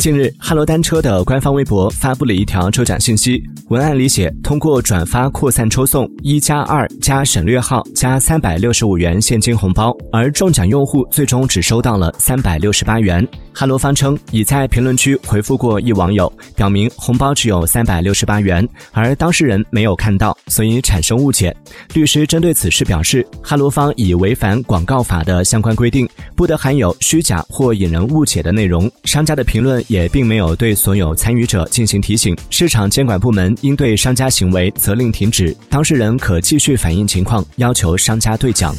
近日，哈罗单车的官方微博发布了一条抽奖信息，文案里写：通过转发扩散抽送一加二加省略号加三百六十五元现金红包，而中奖用户最终只收到了三百六十八元。哈罗方称已在评论区回复过一网友，表明红包只有三百六十八元，而当事人没有看到，所以产生误解。律师针对此事表示，哈罗方已违反广告法的相关规定，不得含有虚假或引人误解的内容。商家的评论。也并没有对所有参与者进行提醒，市场监管部门应对商家行为责令停止，当事人可继续反映情况，要求商家兑奖。